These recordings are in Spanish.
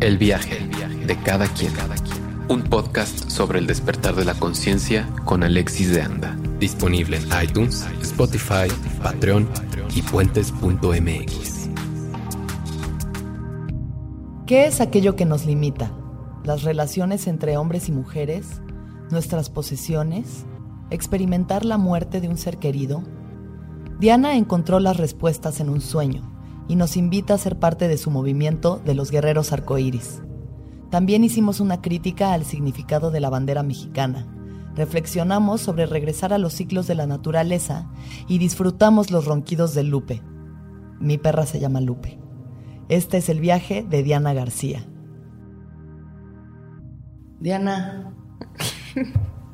El viaje de cada quien. Un podcast sobre el despertar de la conciencia con Alexis de Anda. Disponible en iTunes, Spotify, Patreon y puentes.mx. ¿Qué es aquello que nos limita? ¿Las relaciones entre hombres y mujeres? ¿Nuestras posesiones? ¿Experimentar la muerte de un ser querido? Diana encontró las respuestas en un sueño y nos invita a ser parte de su movimiento de los guerreros arcoíris. También hicimos una crítica al significado de la bandera mexicana. Reflexionamos sobre regresar a los ciclos de la naturaleza y disfrutamos los ronquidos de Lupe. Mi perra se llama Lupe. Este es el viaje de Diana García. Diana,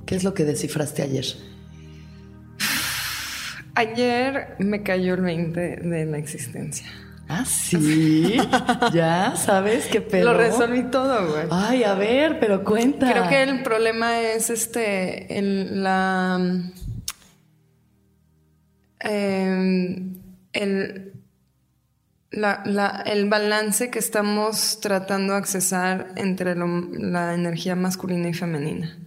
¿qué es lo que descifraste ayer? Ayer me cayó el 20 de la existencia. Ah, sí. ya, ¿sabes qué pedo? Lo resolví todo, güey. Ay, a ver, pero cuenta. Creo que el problema es este, el, la, em, el, la, el balance que estamos tratando de accesar entre la energía masculina y femenina.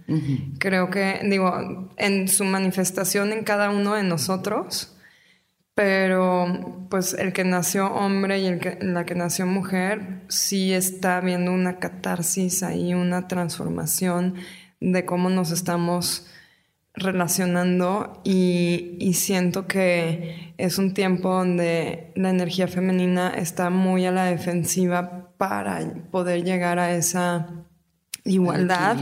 Creo que, digo, en su manifestación en cada uno de nosotros, pero pues el que nació hombre y el que, la que nació mujer sí está viendo una catarsis ahí, una transformación de cómo nos estamos relacionando y, y, siento que es un tiempo donde la energía femenina está muy a la defensiva para poder llegar a esa igualdad,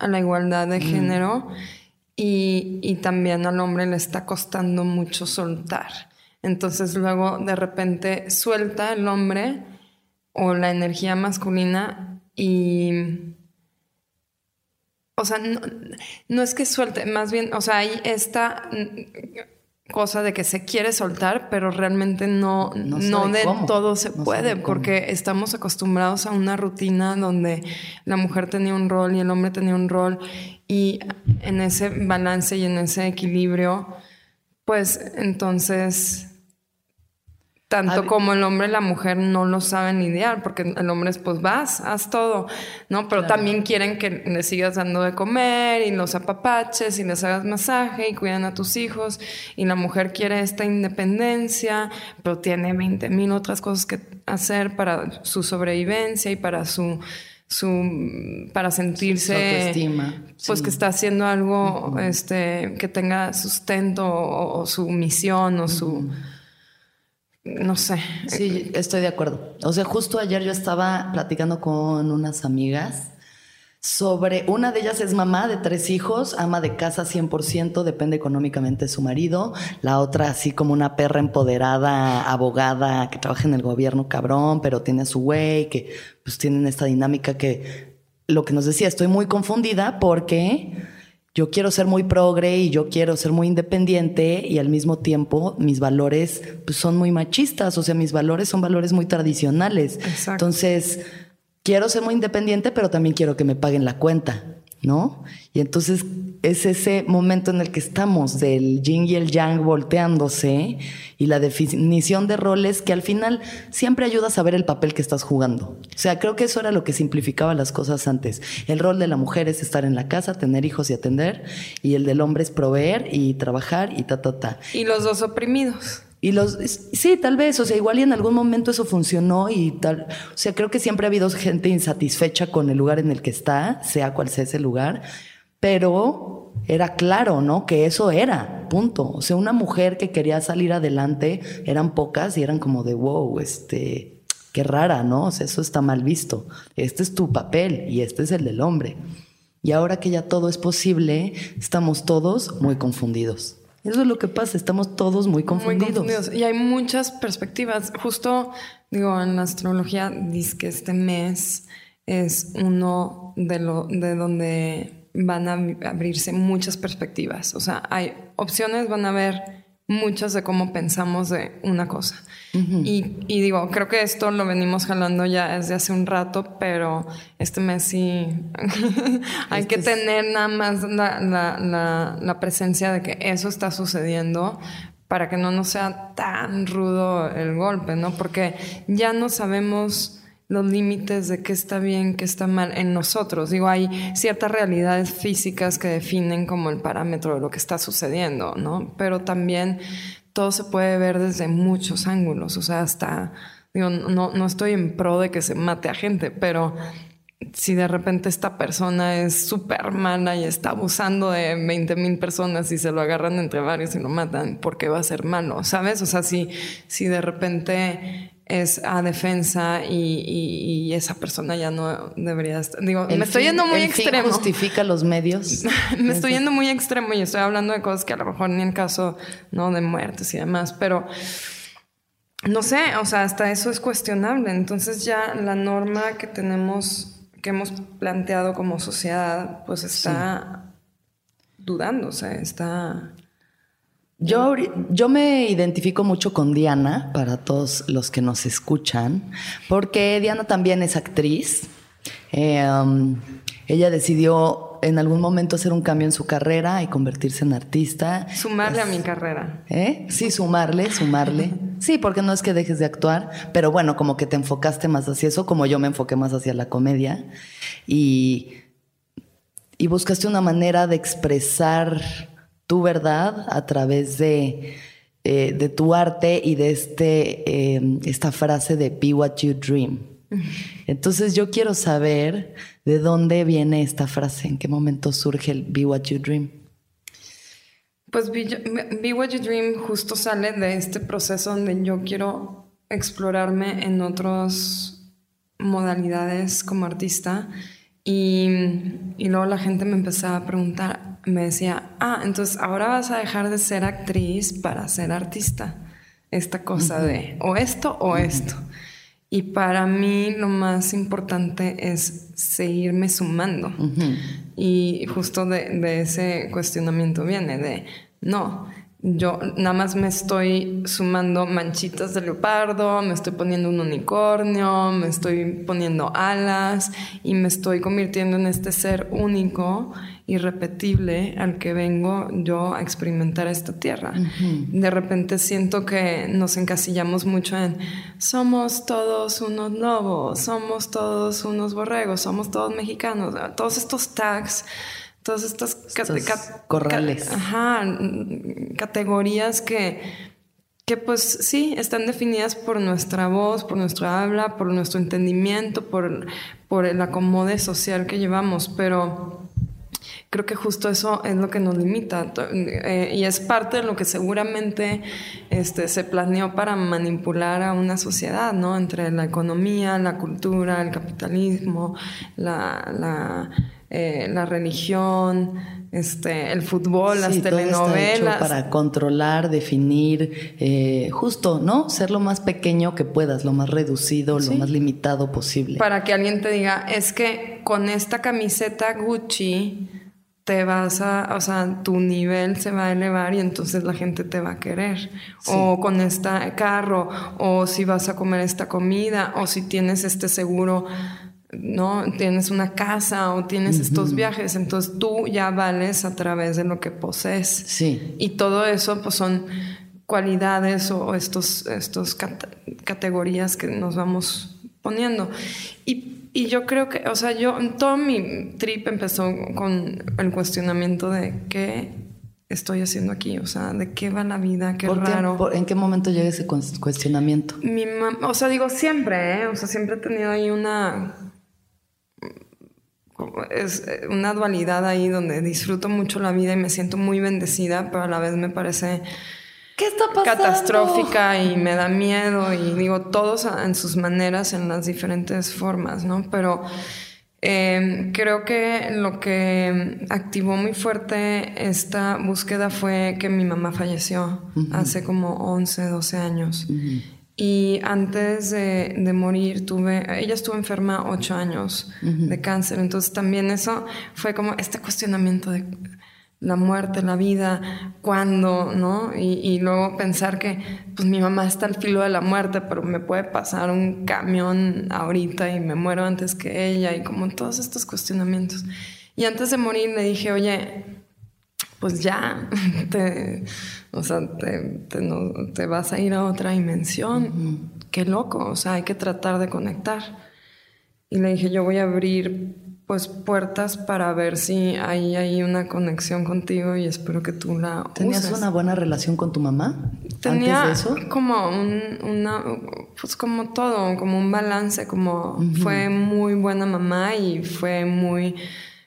a la igualdad de mm. género y, y también al hombre le está costando mucho soltar. Entonces luego de repente suelta el hombre o la energía masculina y... O sea, no, es que suelte, más bien, o sea, hay esta cosa de que se quiere soltar, pero realmente no, no, de todo se puede, porque estamos acostumbrados a una rutina donde la mujer tenía un rol y el hombre tenía un rol, y en ese balance y en ese equilibrio, pues entonces tanto como el hombre y la mujer no lo saben lidiar, porque el hombre es pues vas, haz todo, ¿no? Pero también quieren que le sigas dando de comer y los apapaches y les hagas masaje y cuidan a tus hijos. Y la mujer quiere esta independencia, pero tiene 20 mil otras cosas que hacer para su sobrevivencia y para su su para sentirse pues que está haciendo algo este que tenga sustento o, su misión o su no sé. Sí, estoy de acuerdo. O sea, justo ayer yo estaba platicando con unas amigas sobre, una de ellas es mamá de tres hijos, ama de casa 100%, depende económicamente de su marido, la otra así como una perra empoderada, abogada, que trabaja en el gobierno cabrón, pero tiene su güey, que pues tienen esta dinámica que, lo que nos decía, estoy muy confundida porque yo quiero ser muy progre y yo quiero ser muy independiente y al mismo tiempo mis valores pues, son muy machistas, o sea, mis valores son valores muy tradicionales. Entonces, quiero ser muy independiente, pero también quiero que me paguen la cuenta. ¿No? Y entonces es ese momento en el que estamos del yin y el yang volteándose y la definición de roles que al final siempre ayuda a saber el papel que estás jugando. O sea, creo que eso era lo que simplificaba las cosas antes. El rol de la mujer es estar en la casa, tener hijos y atender, y el del hombre es proveer y trabajar y ta, ta, ta. Y los dos oprimidos. Y los, sí, tal vez, o sea, igual y en algún momento eso funcionó y tal, o sea, creo que siempre ha habido gente insatisfecha con el lugar en el que está, sea cual sea ese lugar, pero era claro, ¿no? Que eso era, punto. O sea, una mujer que quería salir adelante, eran pocas y eran como de, wow, este, qué rara, ¿no? O sea, eso está mal visto. Este es tu papel y este es el del hombre. Y ahora que ya todo es posible, estamos todos muy confundidos. Eso es lo que pasa, estamos todos muy confundidos. Y hay muchas perspectivas. Justo, digo, en la astrología dice que este mes es uno de, lo, de donde van a abrirse muchas perspectivas. O sea, hay opciones, van a haber muchas de cómo pensamos de una cosa. y, digo, creo que esto lo venimos jalando ya desde hace un rato, pero este mes sí hay que tener nada más la, presencia de que eso está sucediendo para que no nos sea tan rudo el golpe, ¿no? Porque ya no sabemos los límites de qué está bien, qué está mal en nosotros. Digo, hay ciertas realidades físicas que definen como el parámetro de lo que está sucediendo, ¿no? Pero también todo se puede ver desde muchos ángulos, o sea, hasta, digo, no, no estoy en pro de que se mate a gente, pero si de repente esta persona es súper mala y está abusando de 20 mil personas y se lo agarran entre varios y lo matan, ¿por qué va a ser malo? ¿Sabes? O sea, si, si de repente es a defensa y, esa persona ya no debería estar. Digo, me estoy yendo muy el extremo. Fin justifica los medios. me estoy yendo muy extremo y estoy hablando de cosas que a lo mejor ni en caso no de muertes y demás, pero no sé, o sea, hasta eso es cuestionable. Entonces ya la norma que tenemos, que hemos planteado como sociedad, pues está dudando, o sea, está yo, yo me identifico mucho con Diana, para todos los que nos escuchan, porque Diana también es actriz. Eh, um, ella decidió en algún momento hacer un cambio en su carrera y convertirse en artista. Sumarle a mi carrera. ¿Eh? Sí, sumarle, sumarle. Sí, porque no es que dejes de actuar, pero bueno, como que te enfocaste más hacia eso, como yo me enfoqué más hacia la comedia. Y, y buscaste una manera de expresar tu verdad a través de, eh, de tu arte y de este, em, esta frase de Be What You Dream. Entonces yo quiero saber de dónde viene esta frase, en qué momento surge el Be What You Dream. Pues Be, What You Dream justo sale de este proceso donde yo quiero explorarme en otras modalidades como artista y, y luego la gente me empezaba a preguntar, me decía, ah, entonces ahora vas a dejar de ser actriz para ser artista. Esta cosa de o esto o esto. Y para mí lo más importante es seguirme sumando. Y justo de, de, ese cuestionamiento viene de, no, yo nada más me estoy sumando manchitas de leopardo, me estoy poniendo un unicornio, me estoy poniendo alas y me estoy convirtiendo en este ser único, irrepetible al que vengo yo a experimentar esta tierra. De repente siento que nos encasillamos mucho en somos todos unos lobos, somos todos unos borregos, somos todos mexicanos, todos estos tags todas estas corrales. categorías que, que pues sí, están definidas por nuestra voz, por nuestra habla, por nuestro entendimiento, por, por el acomode social que llevamos, pero creo que justo eso es lo que nos limita eh, y es parte de lo que seguramente este, se planeó para manipular a una sociedad, ¿no? Entre la economía, la cultura, el capitalismo, la, la eh, la religión, este, el fútbol, las telenovelas. para controlar, definir, eh, justo, ¿no? Ser lo más pequeño que puedas, lo más reducido, lo más limitado posible. Para que alguien te diga, es que con esta camiseta Gucci te vas a, o sea, tu nivel se va a elevar y entonces la gente te va a querer. O con este carro, o si vas a comer esta comida, o si tienes este seguro ¿no? Tienes una casa o tienes estos viajes, entonces tú ya vales a través de lo que posees. Sí. Y todo eso pues son cualidades o estos, estos categorías que nos vamos poniendo. Y, yo creo que, o sea, yo, todo mi trip empezó con el cuestionamiento de qué estoy haciendo aquí, o sea, de qué va la vida, qué raro. ¿En qué momento llega ese cuestionamiento? Mi o sea, digo siempre, ¿eh? o sea, siempre he tenido ahí una es eh, una dualidad ahí donde disfruto mucho la vida y me siento muy bendecida, pero a la vez me parece catastrófica y me da miedo y digo todos en sus maneras, en las diferentes formas, ¿no? Pero em, creo que lo que activó muy fuerte esta búsqueda fue que mi mamá falleció hace como 11, 12 años. Y antes de, morir, tuve, ella estuvo enferma ocho años de cáncer, entonces también eso fue como este cuestionamiento de la muerte, la vida, cuándo, ¿no? Y, luego pensar que, pues mi mamá está al filo de la muerte, pero me puede pasar un camión ahorita y me muero antes que ella, y como todos estos cuestionamientos. Y antes de morir le dije, oye, pues ya, te, o sea, te, vas a ir a otra dimensión. Qué loco, o sea, hay que tratar de conectar. Y le dije, yo voy a abrir pues puertas para ver si hay ahí una conexión contigo y espero que tú la ¿Tenías una buena relación con tu mamá? Tenía antes de eso? como un, una, pues como todo, como un balance, como fue muy buena mamá y fue muy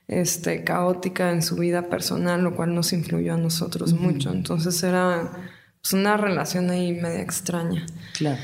este, caótica en su vida personal, lo cual nos influyó a nosotros mucho. Entonces era pues, una relación ahí media extraña. Claro.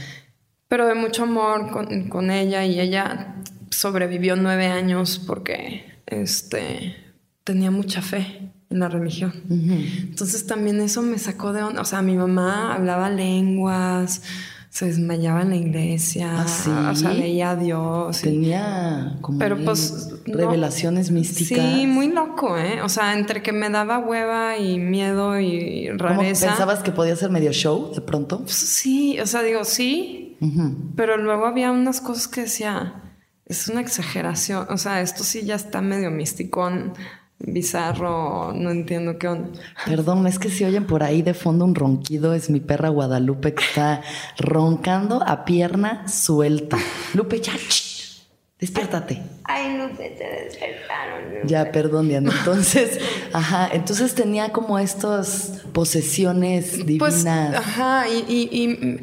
Pero de mucho amor con, con ella y ella sobrevivió nueve años porque este, tenía mucha fe en la religión. Entonces también eso me sacó de onda. O sea, mi mamá hablaba lenguas, se desmayaba en la iglesia, ¿Ah, o sea, veía a Dios. Tenía como Pero, pues, revelaciones místicas. Sí, muy loco, ¿eh? O sea, entre que me daba hueva y miedo y rareza. ¿Pensabas que podía ser medio show de pronto? Pues, sí, o sea, digo, sí, pero luego había unas cosas que decía es una exageración. O sea, esto sí ya está medio misticón, bizarro, no entiendo qué onda. Perdón, es que si oyen por ahí de fondo un ronquido, es mi perra Guadalupe que está roncando a pierna suelta. Lupe, ya, despiértate. Ay, Lupe, te despertaron. Ya, perdón, Diana. Entonces, ajá, entonces tenía como estas posesiones pues, divinas. ajá, y y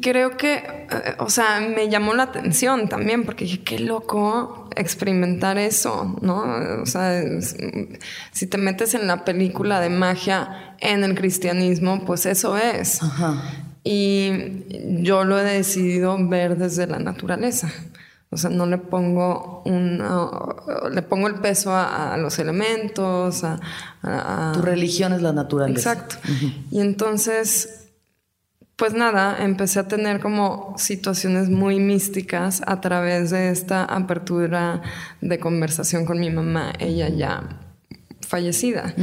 creo que, eh, o sea, me llamó la atención también porque dije, qué loco experimentar eso, ¿no? O sea, si te metes en la película de magia en el cristianismo, pues eso es. Y yo lo he decidido ver desde la naturaleza. O sea, no le pongo un, le pongo el peso a, los elementos, a, Tu religión es la naturaleza. Exacto. Y entonces pues nada, empecé a tener como situaciones muy místicas a través de esta apertura de conversación con mi mamá, ella ya fallecida.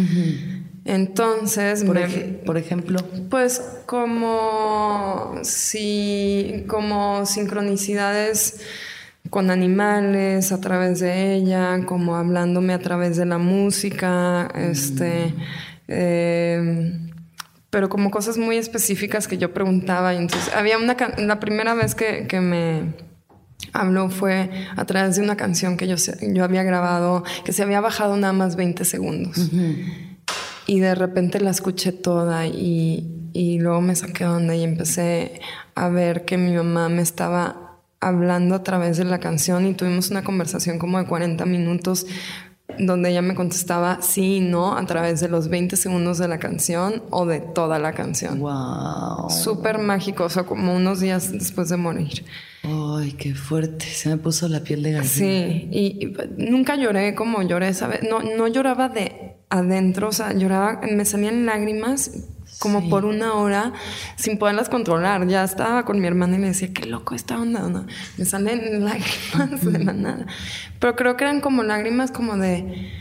Entonces, por, por, ejemplo, pues como si como sincronicidades con animales a través de ella, como hablándome a través de la música, este eh, pero como cosas muy específicas que yo preguntaba. Y entonces había una, la primera vez que, que me habló fue a través de una canción que yo, yo había grabado, que se había bajado nada más 20 segundos. Y de repente la escuché toda y, y luego me saqué onda y empecé a ver que mi mamá me estaba hablando a través de la canción y tuvimos una conversación como de 40 minutos donde ella me contestaba sí y no a través de los 20 segundos de la canción o de toda la canción. Wow. Súper mágico, o sea, como unos días después de morir. Ay, qué fuerte, se me puso la piel de gallina. Sí, y, nunca lloré como lloré esa vez, no, no lloraba de adentro, o sea, lloraba, me salían lágrimas como por una hora sin poderlas controlar. Ya estaba con mi hermana y le decía, qué loco esta onda, ¿no? Me salen lágrimas de la nada. Pero creo que eran como lágrimas como de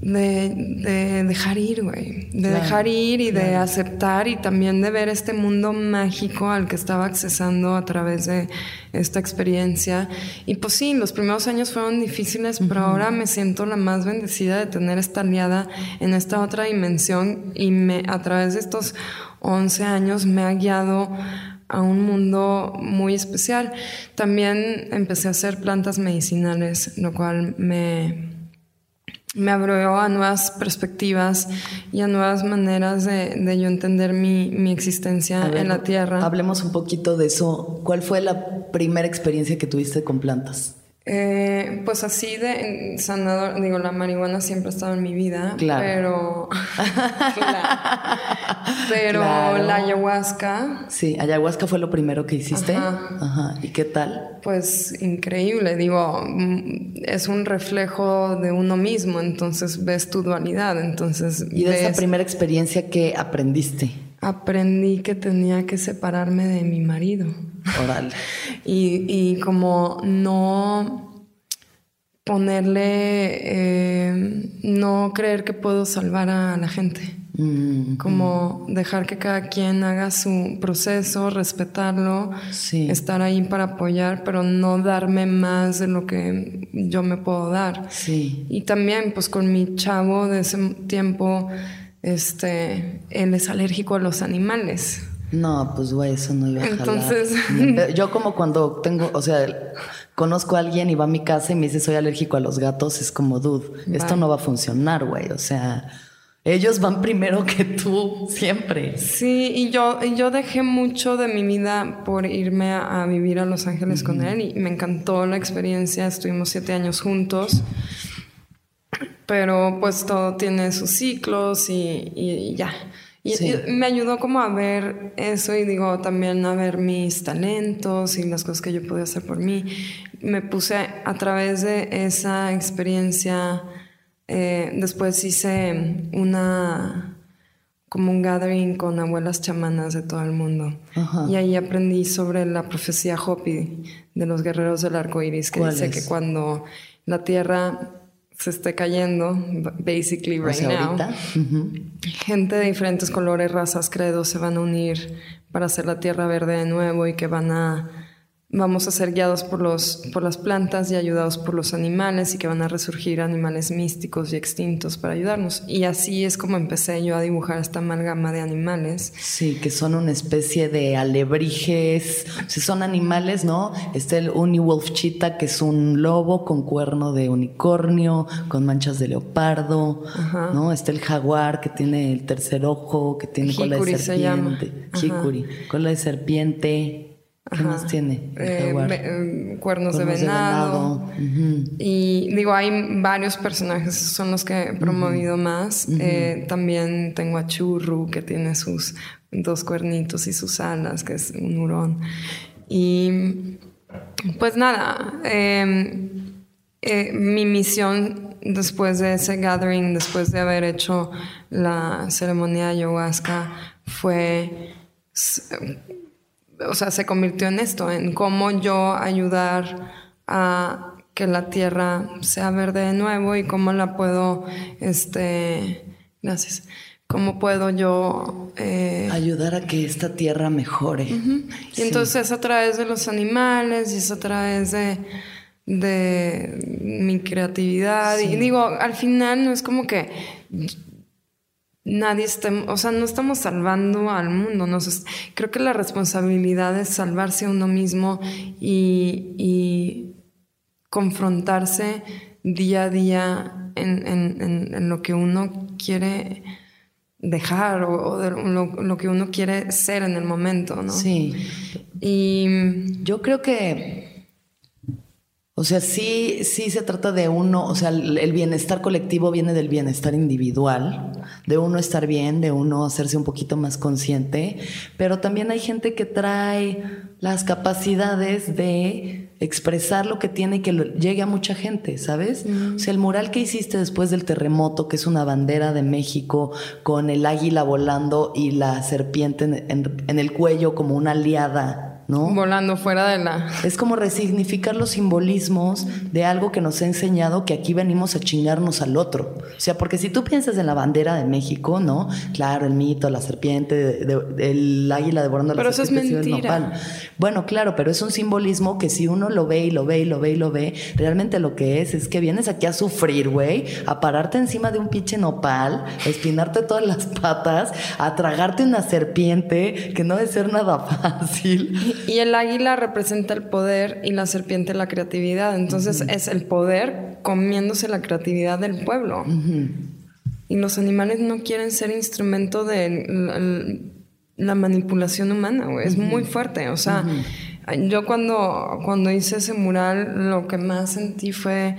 de, dejar ir, güey. De dejar ir y de aceptar y también de ver este mundo mágico al que estaba accesando a través de esta experiencia. Y pues sí, los primeros años fueron difíciles, pero ahora me siento la más bendecida de tener esta aliada en esta otra dimensión y me, a través de estos 11 años me ha guiado a un mundo muy especial. También empecé a hacer plantas medicinales, lo cual me me abrió a nuevas perspectivas y a nuevas maneras de, de yo entender mi, mi existencia en la tierra. Hablemos un poquito de eso. ¿Cuál fue la primera experiencia que tuviste con plantas? Eh, pues así de sanador, digo, la marihuana siempre ha estado en mi vida, claro. pero, pero la ayahuasca. Sí, ayahuasca fue lo primero que hiciste. Ajá. ¿Y qué tal? Pues increíble, digo, mm, es un reflejo de uno mismo, entonces ves tu dualidad, entonces. ¿Y de esa primera experiencia qué aprendiste? Aprendí que tenía que separarme de mi marido. Oral. y, y como no ponerle, eh, no creer que puedo salvar a la gente. Mm, como dejar que cada quien haga su proceso, respetarlo, estar ahí para apoyar, pero no darme más de lo que yo me puedo dar. Sí. Y también, pues con mi chavo de ese tiempo, este, él es alérgico a los animales. No, pues güey, eso no iba a Entonces... Yo como cuando tengo, o sea, conozco a alguien y va a mi casa y me dice soy alérgico a los gatos, es como, dude, esto no va a funcionar, güey. O sea, ellos van primero que tú, siempre. Sí, y yo, yo dejé mucho de mi vida por irme a, vivir a Los Ángeles con él y me encantó la experiencia. Estuvimos siete años juntos. Pero pues todo tiene sus ciclos y, ya. Y, me ayudó como a ver eso y digo también a ver mis talentos y las cosas que yo podía hacer por mí. Me puse a través de esa experiencia eh, después hice una como un gathering con abuelas chamanas de todo el mundo. Y ahí aprendí sobre la profecía Hopi de los guerreros del arco iris, que dice que cuando la tierra se esté cayendo, basically right now, gente de diferentes colores, razas, credos se van a unir para hacer la tierra verde de nuevo y que van a vamos a ser guiados por, los, por las plantas y ayudados por los animales y que van a resurgir animales místicos y extintos para ayudarnos. Y así es como empecé yo a dibujar esta amalgama de animales. Sí, que son una especie de alebrijes. Si son animales, ¿no? Está el Uniwolf Cheetah, que es un lobo con cuerno de unicornio, con manchas de leopardo, ¿no? Está el jaguar, que tiene el tercer ojo, que tiene cola de serpiente. Hikuri, cola de serpiente. ¿Qué más tiene? Eh, eh, cuernos, de venado. Y digo, hay varios personajes, son los que he promovido más. Eh, también tengo a Churru, que tiene sus dos cuernitos y sus alas, que es un hurón. Y pues nada, em, mi misión después de ese gathering, después de haber hecho la ceremonia ayahuasca, fue o sea, se convirtió en esto, en cómo yo ayudar a que la tierra sea verde de nuevo y cómo la puedo, este, gracias, cómo puedo yo... Eh, ayudar a que esta tierra mejore. Y entonces es a través de los animales y es a través de, de mi creatividad. Y digo, al final no es como que nadie está, o sea, no estamos salvando al mundo. creo que la responsabilidad es salvarse a uno mismo y, confrontarse día a día en, lo que uno quiere dejar o, lo, lo, que uno quiere ser en el momento, ¿no? Sí. Y yo creo que o sea, sí, sí se trata de uno, o sea, el bienestar colectivo viene del bienestar individual, de uno estar bien, de uno hacerse un poquito más consciente, pero también hay gente que trae las capacidades de expresar lo que tiene y que llegue a mucha gente, ¿sabes? O sea, el mural que hiciste después del terremoto, que es una bandera de México con el águila volando y la serpiente en el cuello como una aliada Volando fuera de la... Es como resignificar los simbolismos de algo que nos ha enseñado que aquí venimos a chingarnos al otro. O sea, porque si tú piensas en la bandera de México, ¿no? Claro, el mito, la serpiente, el águila devorando pero eso es mentira. Bueno, claro, pero es un simbolismo que si uno lo ve y lo ve y lo ve y lo ve, realmente lo que es es que vienes aquí a sufrir, güey, a pararte encima de un pinche nopal, a espinarte todas las patas, a tragarte una serpiente, que no debe ser nada fácil. Y el águila representa el poder y la serpiente la creatividad. Entonces es el poder comiéndose la creatividad del pueblo. Y los animales no quieren ser instrumento de la, manipulación humana, Es muy fuerte. O sea, yo cuando, cuando hice ese mural, lo que más sentí fue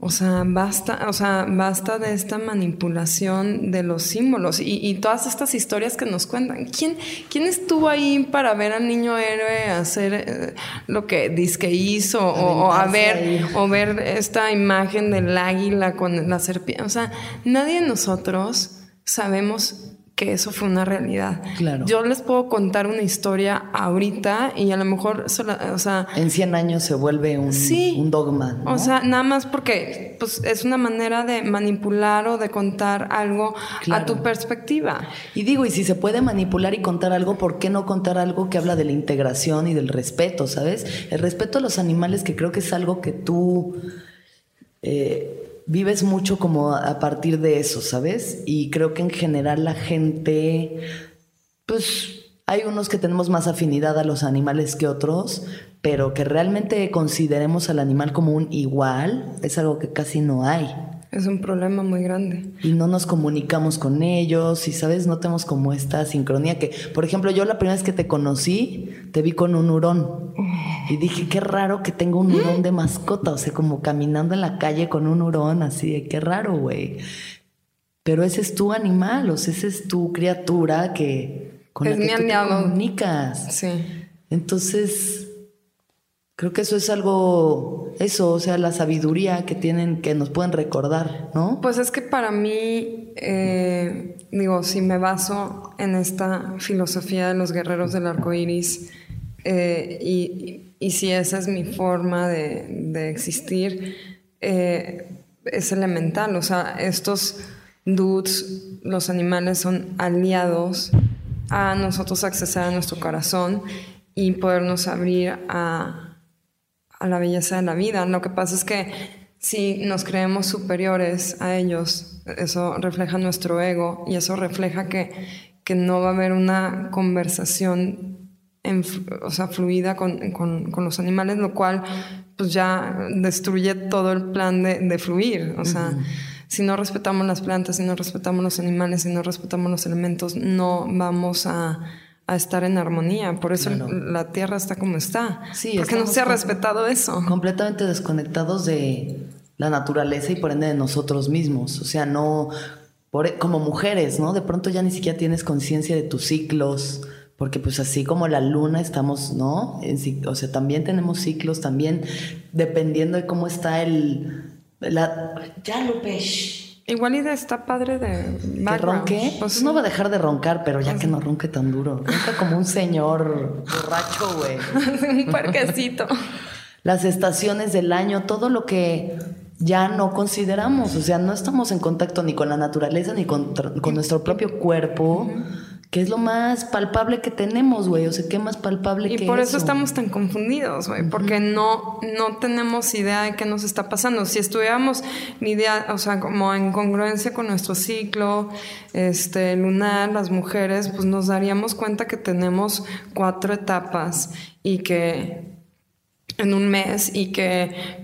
o sea, basta, o sea, basta de esta manipulación de los símbolos y, todas estas historias que nos cuentan. ¿Quién, ¿Quién, estuvo ahí para ver al niño héroe hacer eh, lo que dice que hizo o, a ver o ver esta imagen del águila con la serpiente? O sea, nadie de nosotros sabemos que eso fue una realidad. Claro. Yo les puedo contar una historia ahorita y a lo mejor, o sea... En 100 años se vuelve un, un dogma. O sea, nada más porque pues, es una manera de manipular o de contar algo a tu perspectiva. Y digo, y si se puede manipular y contar algo, ¿por qué no contar algo que habla de la integración y del respeto, sabes? El respeto a los animales, que creo que es algo que tú... Eh, vives mucho como a partir de eso, ¿sabes? Y creo que en general la gente, pues hay unos que tenemos más afinidad a los animales que otros, pero que realmente consideremos al animal como un igual es algo que casi no hay. Es un problema muy grande. Y no nos comunicamos con ellos y, ¿sabes? No tenemos como esta sincronía que, por ejemplo, yo la primera vez que te conocí, te vi con un hurón. Y dije, qué raro que tenga un hurón de mascota, o sea, como caminando en la calle con un hurón, así de qué raro, güey. Pero ese es tu animal, o sea, esa es tu criatura que con es la que mi tú te comunicas. Sí. Entonces, creo que eso es algo, eso, o sea, la sabiduría que tienen, que nos pueden recordar, ¿no? Pues es que para mí, eh, digo, si me baso en esta filosofía de los guerreros del arco iris, eh, y, y si esa es mi forma de, de existir, eh, es elemental. O sea, estos dudes, los animales, son aliados a nosotros accesar a nuestro corazón y podernos abrir a, a la belleza de la vida. Lo que pasa es que si nos creemos superiores a ellos, eso refleja nuestro ego y eso refleja que, que no va a haber una conversación en, o sea, fluida con, con, con, los animales, lo cual pues ya destruye todo el plan de, de fluir. O sea, uh -huh. si no respetamos las plantas, si no respetamos los animales, si no respetamos los elementos, no vamos a, a estar en armonía. Por eso claro. la tierra está como está. Sí, porque no se ha respetado eso. Completamente desconectados de la naturaleza y por ende de nosotros mismos. O sea, no por, como mujeres, ¿no? De pronto ya ni siquiera tienes conciencia de tus ciclos. Porque pues así como la luna estamos, ¿no? En, o sea, también tenemos ciclos, también dependiendo de cómo está el... La, ya lo pez. Igual y de está padre de ¿Que ronque? Pues sí. no va a dejar de roncar, pero ya pues que no ronque tan duro. Ronca como un señor borracho, güey. un parquecito. Las estaciones del año, todo lo que ya no consideramos. O sea, no estamos en contacto ni con la naturaleza ni con, con nuestro propio cuerpo. Uh -huh que es lo más palpable que tenemos, güey. O sea, ¿qué más palpable y que Y por eso, eso estamos tan confundidos, güey. Uh -huh. Porque no, no tenemos idea de qué nos está pasando. Si estuviéramos idea, o sea, como en congruencia con nuestro ciclo este, lunar, las mujeres, pues nos daríamos cuenta que tenemos cuatro etapas y que en un mes y que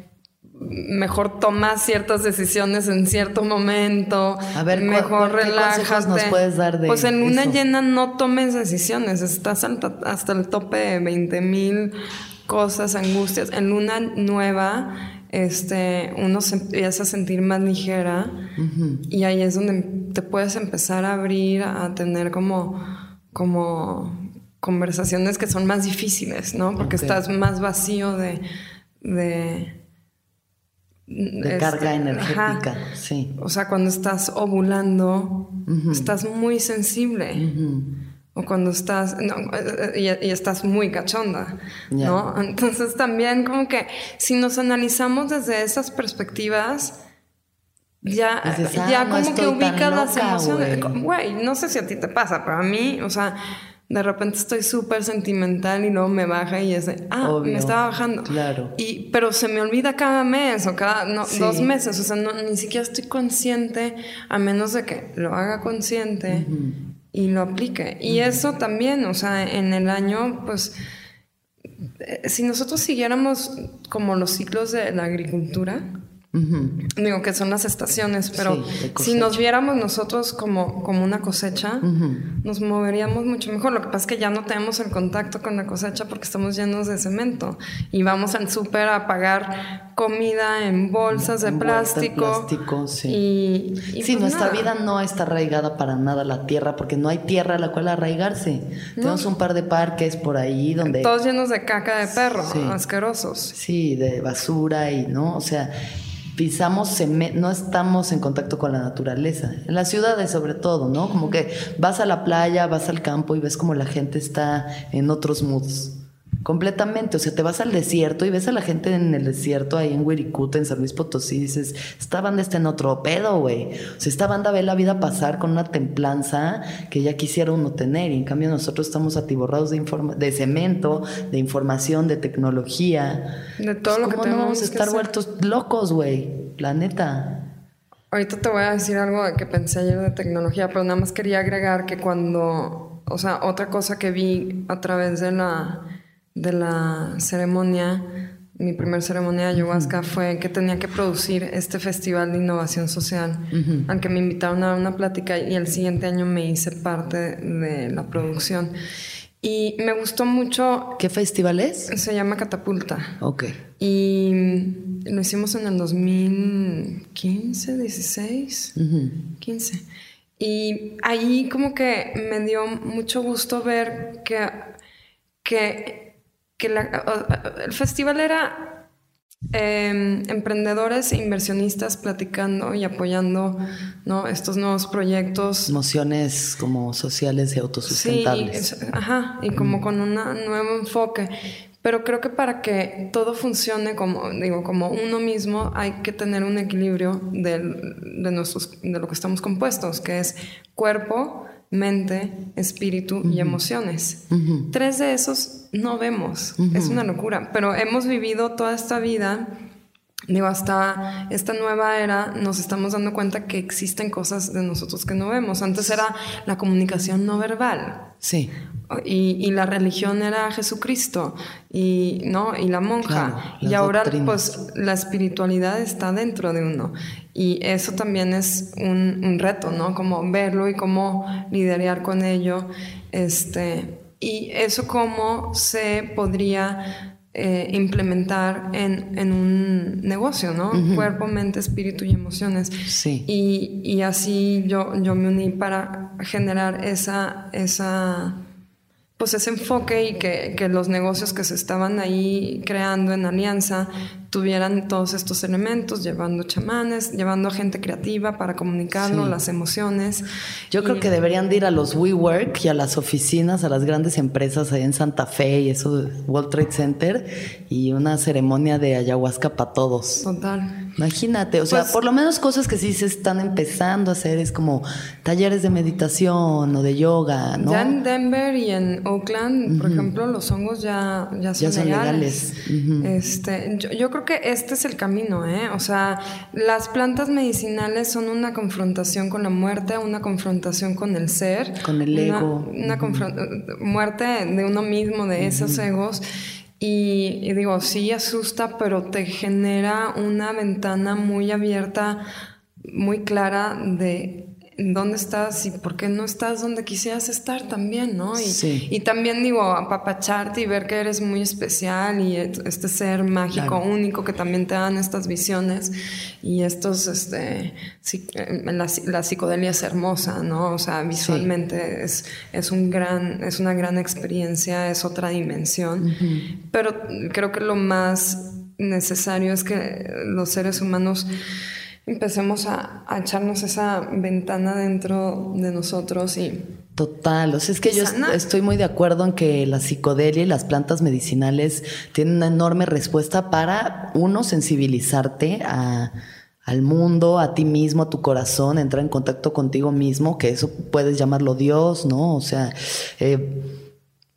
mejor tomas ciertas decisiones en cierto momento. A ver, mejor ¿qué relájate. nos puedes dar de Pues en luna eso? llena no tomes decisiones, estás hasta el tope de 20 mil cosas, angustias. En luna nueva, este, uno se empieza a sentir más ligera Uh -huh. y ahí es donde te puedes empezar a abrir, a tener como, como conversaciones que son más difíciles, ¿no? Porque estás más vacío de... de De este, carga energética, ajá. sí. O sea, cuando estás ovulando, estás muy sensible. O cuando estás, no, eh, y, y estás muy cachonda. ¿no? Entonces también como que si nos analizamos desde esas perspectivas, ya, Dices, ah, ya no como que ubicas las emociones. Güey, no sé si a ti te pasa, pero a mí, o sea, de repente estoy súper sentimental y luego me baja y es de, ah, Obvio. me estaba bajando. Claro. Y, pero se me olvida cada mes o cada no, Sí. dos meses, o sea, no, ni siquiera estoy consciente a menos de que lo haga consciente y lo aplique. Y eso también, o sea, en el año, pues, eh, si nosotros siguiéramos como los ciclos de la agricultura, Digo que son las estaciones, pero Sí, si nos viéramos nosotros como, como una cosecha, nos moveríamos mucho mejor. Lo que pasa es que ya no tenemos el contacto con la cosecha porque estamos llenos de cemento y vamos al súper a pagar comida en bolsas de en plástico. plástico, sí. Y, y Sí, pues nuestra nada. vida no está arraigada para nada a la tierra, porque no hay tierra a la cual arraigarse. Tenemos un par de parques por ahí donde... Todos llenos de caca de perro, Sí. asquerosos. Sí, de basura y no, o sea, pisamos no estamos en contacto con la naturaleza. En las ciudades sobre todo, ¿no? Como que vas a la playa, vas al campo y ves como la gente está en otros moods. Completamente, o sea, te vas al desierto y ves a la gente en el desierto ahí en Wirikuta, en San Luis Potosí, y dices, esta banda está en otro pedo, güey. O sea, esta banda ve la vida pasar con una templanza que ya quisiera uno tener, y en cambio nosotros estamos atiborrados de, informa- de cemento, de información, de tecnología. De todo Pues, lo que ¿Cómo no vamos a estar vueltos locos, güey? La neta. Ahorita te voy a decir algo que pensé ayer de tecnología, pero nada más quería agregar que cuando o sea, otra cosa que vi a través de la, de la ceremonia, mi primer ceremonia de ayahuasca fue que tenía que producir este festival de innovación social, aunque me invitaron a una plática y el siguiente año me hice parte de la producción. Y me gustó mucho. ¿Qué festival es? Se llama Catapulta. Ok. Y lo hicimos en el 2015, 16, 15. Y ahí como que me dio mucho gusto ver que, que, el festival era Em, emprendedores e inversionistas platicando y apoyando ¿no? estos nuevos proyectos. Emociones como sociales y autosustentables. Sí, ajá, y como con un nuevo enfoque. Pero creo que para que todo funcione como, digo, como uno mismo, hay que tener un equilibrio de, nuestros, de lo que estamos compuestos, que es cuerpo, mente, espíritu y emociones. Tres de esos no vemos. Es una locura. Pero hemos vivido toda esta vida, digo, hasta esta nueva era nos estamos dando cuenta que existen cosas de nosotros que no vemos. Antes era la comunicación no verbal. Sí. Y, la religión era Jesucristo y no y la monja y ahora pues la espiritualidad está dentro de uno y eso también es un, reto no como verlo y cómo lidiar con ello este y eso cómo se podría eh, implementar en, un negocio, ¿no? Cuerpo, mente, espíritu y emociones. Sí. Y, y así yo, yo me uní para generar esa, esa pues ese enfoque y que, que, los negocios que se estaban ahí creando en alianza tuvieran todos estos elementos, llevando chamanes, llevando a gente creativa para comunicarlo, las emociones. Yo creo que deberían de ir a los WeWork y a las oficinas, a las grandes empresas ahí en Santa Fe y eso, World Trade Center, y una ceremonia de ayahuasca para todos. Total. Imagínate, o sea, pues por lo menos cosas que sí se están empezando a hacer es como talleres de meditación o de yoga, ¿no? Ya en Denver y en Oakland, por ejemplo, los hongos ya, ya son, legales. este, yo, yo creo que este es el camino, ¿eh? O sea, las plantas medicinales son una confrontación con la muerte, una confrontación con el ser. Con el ego. Una, muerte de uno mismo, de esos egos. Y, y, digo, sí asusta, pero te genera una ventana muy abierta, muy clara de dónde estás y por qué no estás donde quisieras estar también, ¿no? Y, y también digo, apapacharte y ver que eres muy especial y este ser mágico, único que también te dan estas visiones y estos, este, la, la psicodelia es hermosa, ¿no? O sea, visualmente es, es, un gran, es una gran experiencia, es otra dimensión, pero creo que lo más necesario es que los seres humanos empecemos a, echarnos esa ventana dentro de nosotros y... Total, o sea, es que yo estoy muy de acuerdo en que la psicodelia y las plantas medicinales tienen una enorme respuesta para, uno, sensibilizarte a, al mundo, a ti mismo, a tu corazón, entrar en contacto contigo mismo, que eso puedes llamarlo Dios, ¿no? O sea, eh,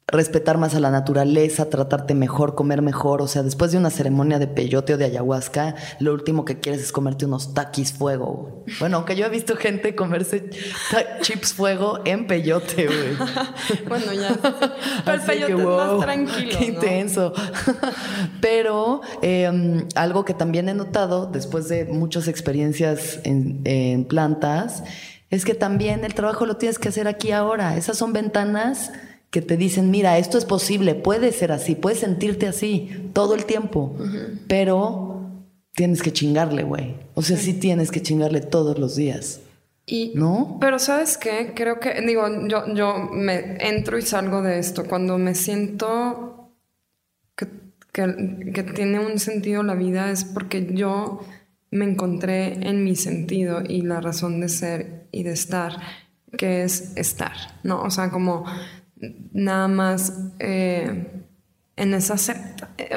respetar más a la naturaleza, tratarte mejor, comer mejor. O sea, después de una ceremonia de peyote o de ayahuasca, lo último que quieres es comerte unos taquis fuego. Bueno, aunque yo he visto gente comerse chips fuego en peyote, güey. bueno, ya. Pero el peyote es más tranquilo. Qué intenso. Pero em, algo que también he notado después de muchas experiencias en, en plantas es que también el trabajo lo tienes que hacer aquí ahora. Esas son ventanas que te dicen, mira, esto es posible, puede ser así, puedes sentirte así todo el tiempo, pero tienes que chingarle, güey. O sea, sí. tienes que chingarle todos los días. Y, ¿No? Pero sabes qué, creo que, digo, yo, yo me entro y salgo de esto. Cuando me siento que, que, que tiene un sentido la vida es porque yo me encontré en mi sentido y la razón de ser y de estar, que es estar, ¿no? O sea, como nada más eh, en, esa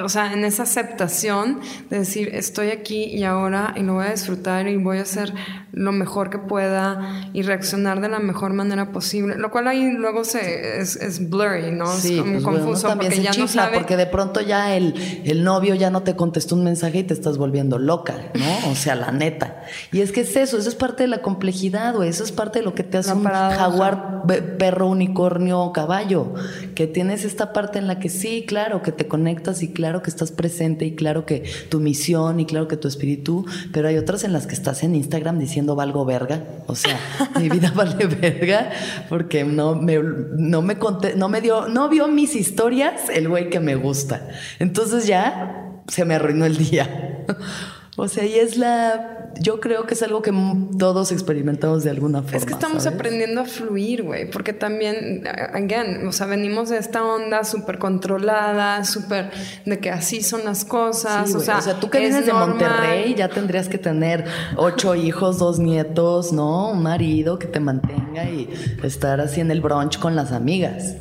o sea, en esa aceptación de decir estoy aquí y ahora y lo voy a disfrutar y voy a hacer lo mejor que pueda y reaccionar de la mejor manera posible. Lo cual ahí luego se, es, blurry, ¿no? Sí, es como pues confuso también porque se ya no sabe. Porque de pronto ya el, el novio ya no te contestó un mensaje y te estás volviendo loca, ¿no? O sea, la neta. Y es que es eso, eso es parte de la complejidad, güey. Eso es parte de lo que te hace un jaguar, perro, unicornio, caballo. Que tienes esta parte en la que sí, claro, que te conectas y claro que estás presente y claro que tu misión y claro que tu espíritu, pero hay otras en las que estás en Instagram diciendo valgo verga. O sea, mi vida vale verga porque no me, no me conté, no me dio, no vio mis historias el güey que me gusta. Entonces ya se me arruinó el día. O sea, y es la. Yo creo que es algo que todos experimentamos de alguna forma. Es que estamos aprendiendo a fluir, güey, porque también, again, o sea, venimos de esta onda súper controlada, súper de que así son las cosas. o, sea, o, sea, tú que vienes de Monterrey ya tendrías que tener ocho hijos, dos nietos, ¿no? Un marido que te mantenga y estar así en el brunch con las amigas.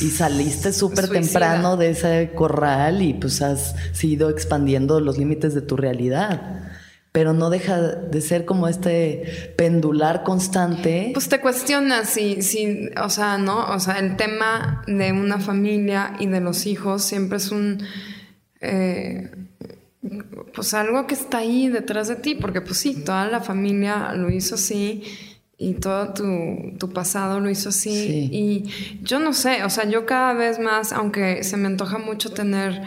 Y saliste súper temprano de ese corral y pues has ido expandiendo los límites de tu realidad. Pero no deja de ser como este pendular constante. Pues te cuestionas si, si, o sea, ¿no? O sea, el tema de una familia y de los hijos siempre es un... Eh, pues algo que está ahí detrás de ti, porque pues sí, toda la familia lo hizo así y todo tu, pasado lo hizo así. Y yo no sé, o sea, yo cada vez más, aunque se me antoja mucho tener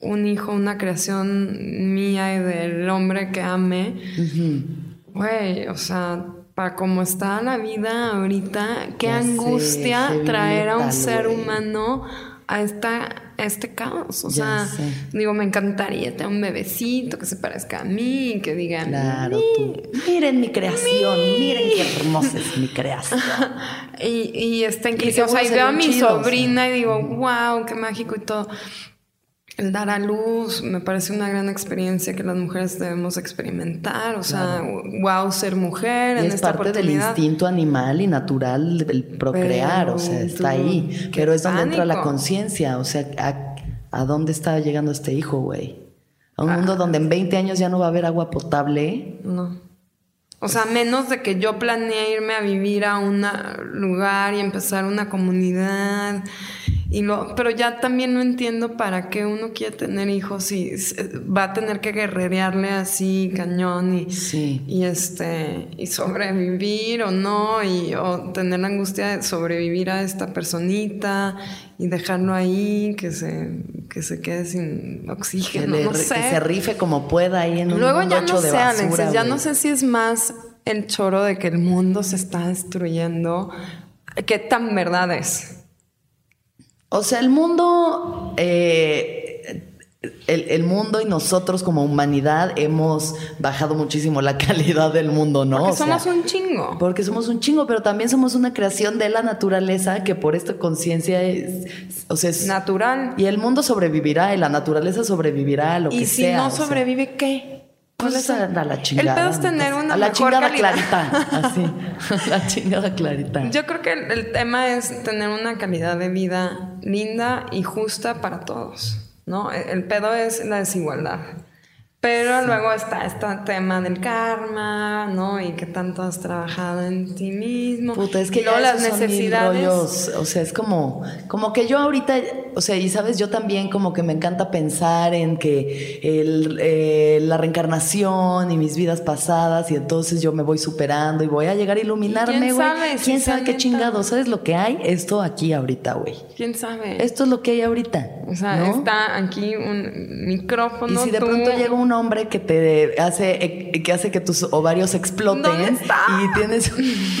un hijo, una creación mía y del hombre que ame, güey, o sea, para cómo está la vida ahorita, qué angustia traer a un ser humano a esta este caos. O sea, digo, me encantaría tener un bebecito que se parezca a mí, que diga, claro, tú. miren mi creación, miren qué hermosa es mi creación. y, y está increíble. O sea, y veo a mi sobrina y digo, wow, qué mágico y todo. El dar a luz me parece una gran experiencia que las mujeres debemos experimentar. O sea, wow, ser mujer en es parte del instinto animal y natural el procrear. o sea, está ahí. Pero es donde entra la conciencia. O sea, ¿a, dónde está llegando este hijo, güey? A un mundo ah. donde en 20 años ya no va a haber agua potable. No. O sea, menos de que yo planeé irme a vivir a un lugar y empezar una comunidad y lo, pero ya también no entiendo para qué uno quiere tener hijos y va a tener que guerrerearle así cañón y, y este y sobrevivir o no y o tener la angustia de sobrevivir a esta personita y dejarlo ahí que se que se quede sin oxígeno, no sé. que se rife como pueda ahí en un Luego ya no sé, Alexis, ya no sé si es más el choro de que el mundo se está destruyendo, qué tan verdad es. O sea, el mundo, eh, el, mundo y nosotros como humanidad hemos bajado muchísimo la calidad del mundo, ¿no? Porque somos un chingo. Porque somos un chingo, pero también somos una creación de la naturaleza que por esta conciencia es, o sea, es natural. Y el mundo sobrevivirá y la naturaleza sobrevivirá a lo que sea. ¿Y si no sobrevive qué? Pues a, la chingada. El pedo es tener una a la chingada clarita. Así. la chingada clarita. Yo creo que el, tema es tener una calidad de vida linda y justa para todos. ¿no? El pedo es la desigualdad. Pero luego está este tema del karma, ¿no? Y que tanto has trabajado en ti mismo. Puta, es que no las necesidades. o sea, es como, como que yo ahorita, o sea, y sabes, yo también como que me encanta pensar en que el, eh, la reencarnación y mis vidas pasadas, y entonces yo me voy superando y voy a llegar a iluminarme, güey. ¿Quién sabe qué chingado? ¿Sabes lo que hay? Esto aquí ahorita, güey. ¿Quién sabe? Esto es lo que hay ahorita. O sea, está aquí un micrófono. Y si de pronto llega un hombre que te hace, que hace que tus ovarios exploten y tienes,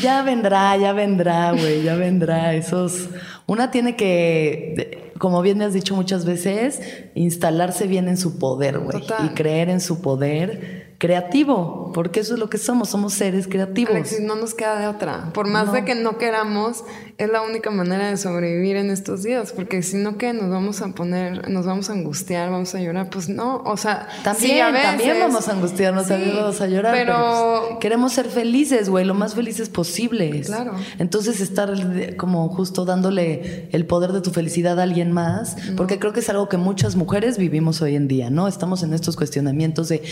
ya vendrá, ya vendrá, güey, ya vendrá. Esos, una tiene que, como bien me has dicho muchas veces, instalarse bien en su poder, güey, y creer en su poder creativo, porque eso es lo que somos, somos seres creativos. Alexis, no nos queda de otra. Por más de que no queramos, es la única manera de sobrevivir en estos días, porque si no, ¿qué? Nos vamos a poner, nos vamos a angustiar, vamos a llorar. Pues no, o sea, también, también vamos a angustiarnos, también vamos a llorar, pero, queremos ser felices, güey, lo más felices posibles. Claro. Entonces, estar como justo dándole el poder de tu felicidad a alguien más, porque creo que es algo que muchas mujeres vivimos hoy en día, ¿no? Estamos en estos cuestionamientos de,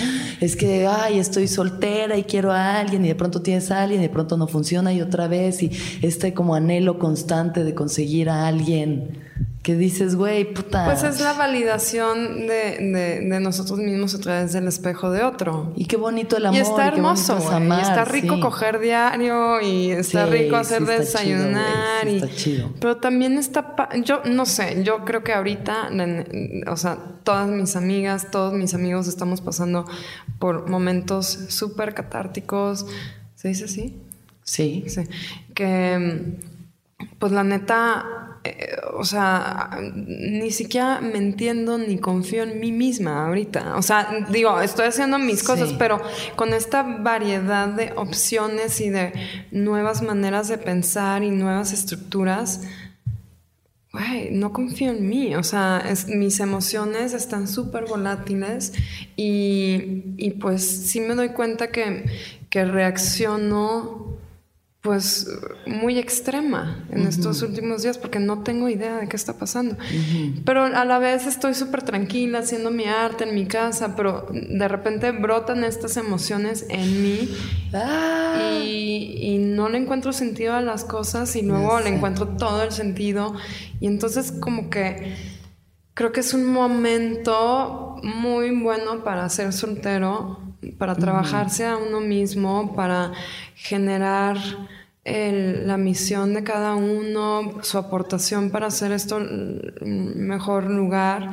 es que ay, estoy soltera y quiero a alguien y de pronto tienes a alguien y de pronto no funciona y otra vez y este como anhelo constante de conseguir a alguien que dices, güey, puta. Pues es la validación de, de, nosotros mismos a través del espejo de otro. Y qué bonito el amor. Y está hermoso, y, está rico coger diario y está rico hacer desayunar. y, está chido. Pero también está, yo no sé, yo creo que ahorita, o sea, todas mis amigas, todos mis amigos estamos pasando por momentos súper catárticos. ¿Se dice así? Sí. Sí. Que, pues la neta eh, o sea, ni siquiera me entiendo ni confío en mí misma ahorita. O sea, digo, estoy haciendo mis cosas, pero con esta variedad de opciones y de nuevas maneras de pensar y nuevas estructuras, no confío en mí. O sea, mis emociones están súper volátiles y, y, pues sí me doy cuenta que, que reacciono pues muy extrema en estos últimos días porque no tengo idea de qué está pasando. Pero a la vez estoy súper tranquila haciendo mi arte en mi casa, pero de repente brotan estas emociones en mí ah. y, no le encuentro sentido a las cosas y luego le encuentro todo el sentido. Y entonces como que creo que es un momento muy bueno para ser soltero, para trabajarse a uno mismo, para generar la misión de cada uno, su aportación para hacer esto un mejor lugar.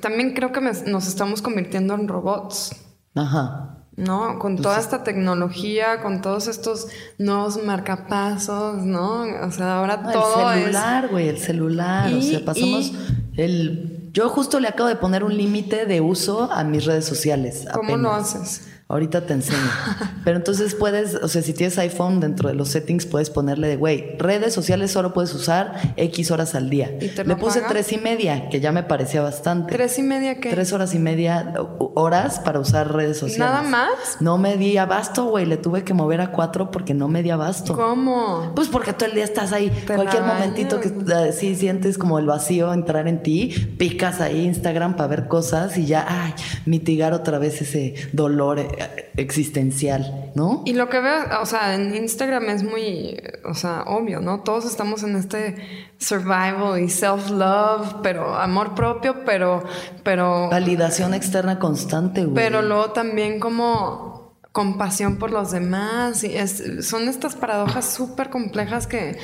También creo que nos estamos convirtiendo en robots. Ajá. ¿no? Con toda esta tecnología, con todos estos nuevos marcapasos, ¿no? O sea, ahora todo El celular, güey, el celular. o sea, pasamos el... Yo justo le acabo de poner un límite de uso a mis redes sociales. ¿Cómo lo haces? Ahorita te enseño. Pero entonces puedes, o sea, si tienes iPhone dentro de los settings, puedes ponerle de, güey, redes sociales solo puedes usar X horas al día. Le puse tres y media, que ya me parecía bastante. ¿Tres y media qué? Tres horas y media horas para usar redes sociales. ¿Nada más? No me di abasto, güey. Le tuve que mover a cuatro porque no me di abasto. ¿Cómo? Pues porque todo el día estás ahí. Cualquier momentito que uh, sí sientes como el vacío entrar en ti, picas ahí Instagram para ver cosas y ya, ay, mitigar otra vez ese dolor eh, existencial, ¿no? Y lo que veo, o sea, en Instagram es muy, o sea, obvio, ¿no? Todos estamos en este survival y self-love, pero amor propio, pero, pero... Validación externa constante, güey. Pero luego también como compasión por los demás. Y son estas paradojas súper complejas que,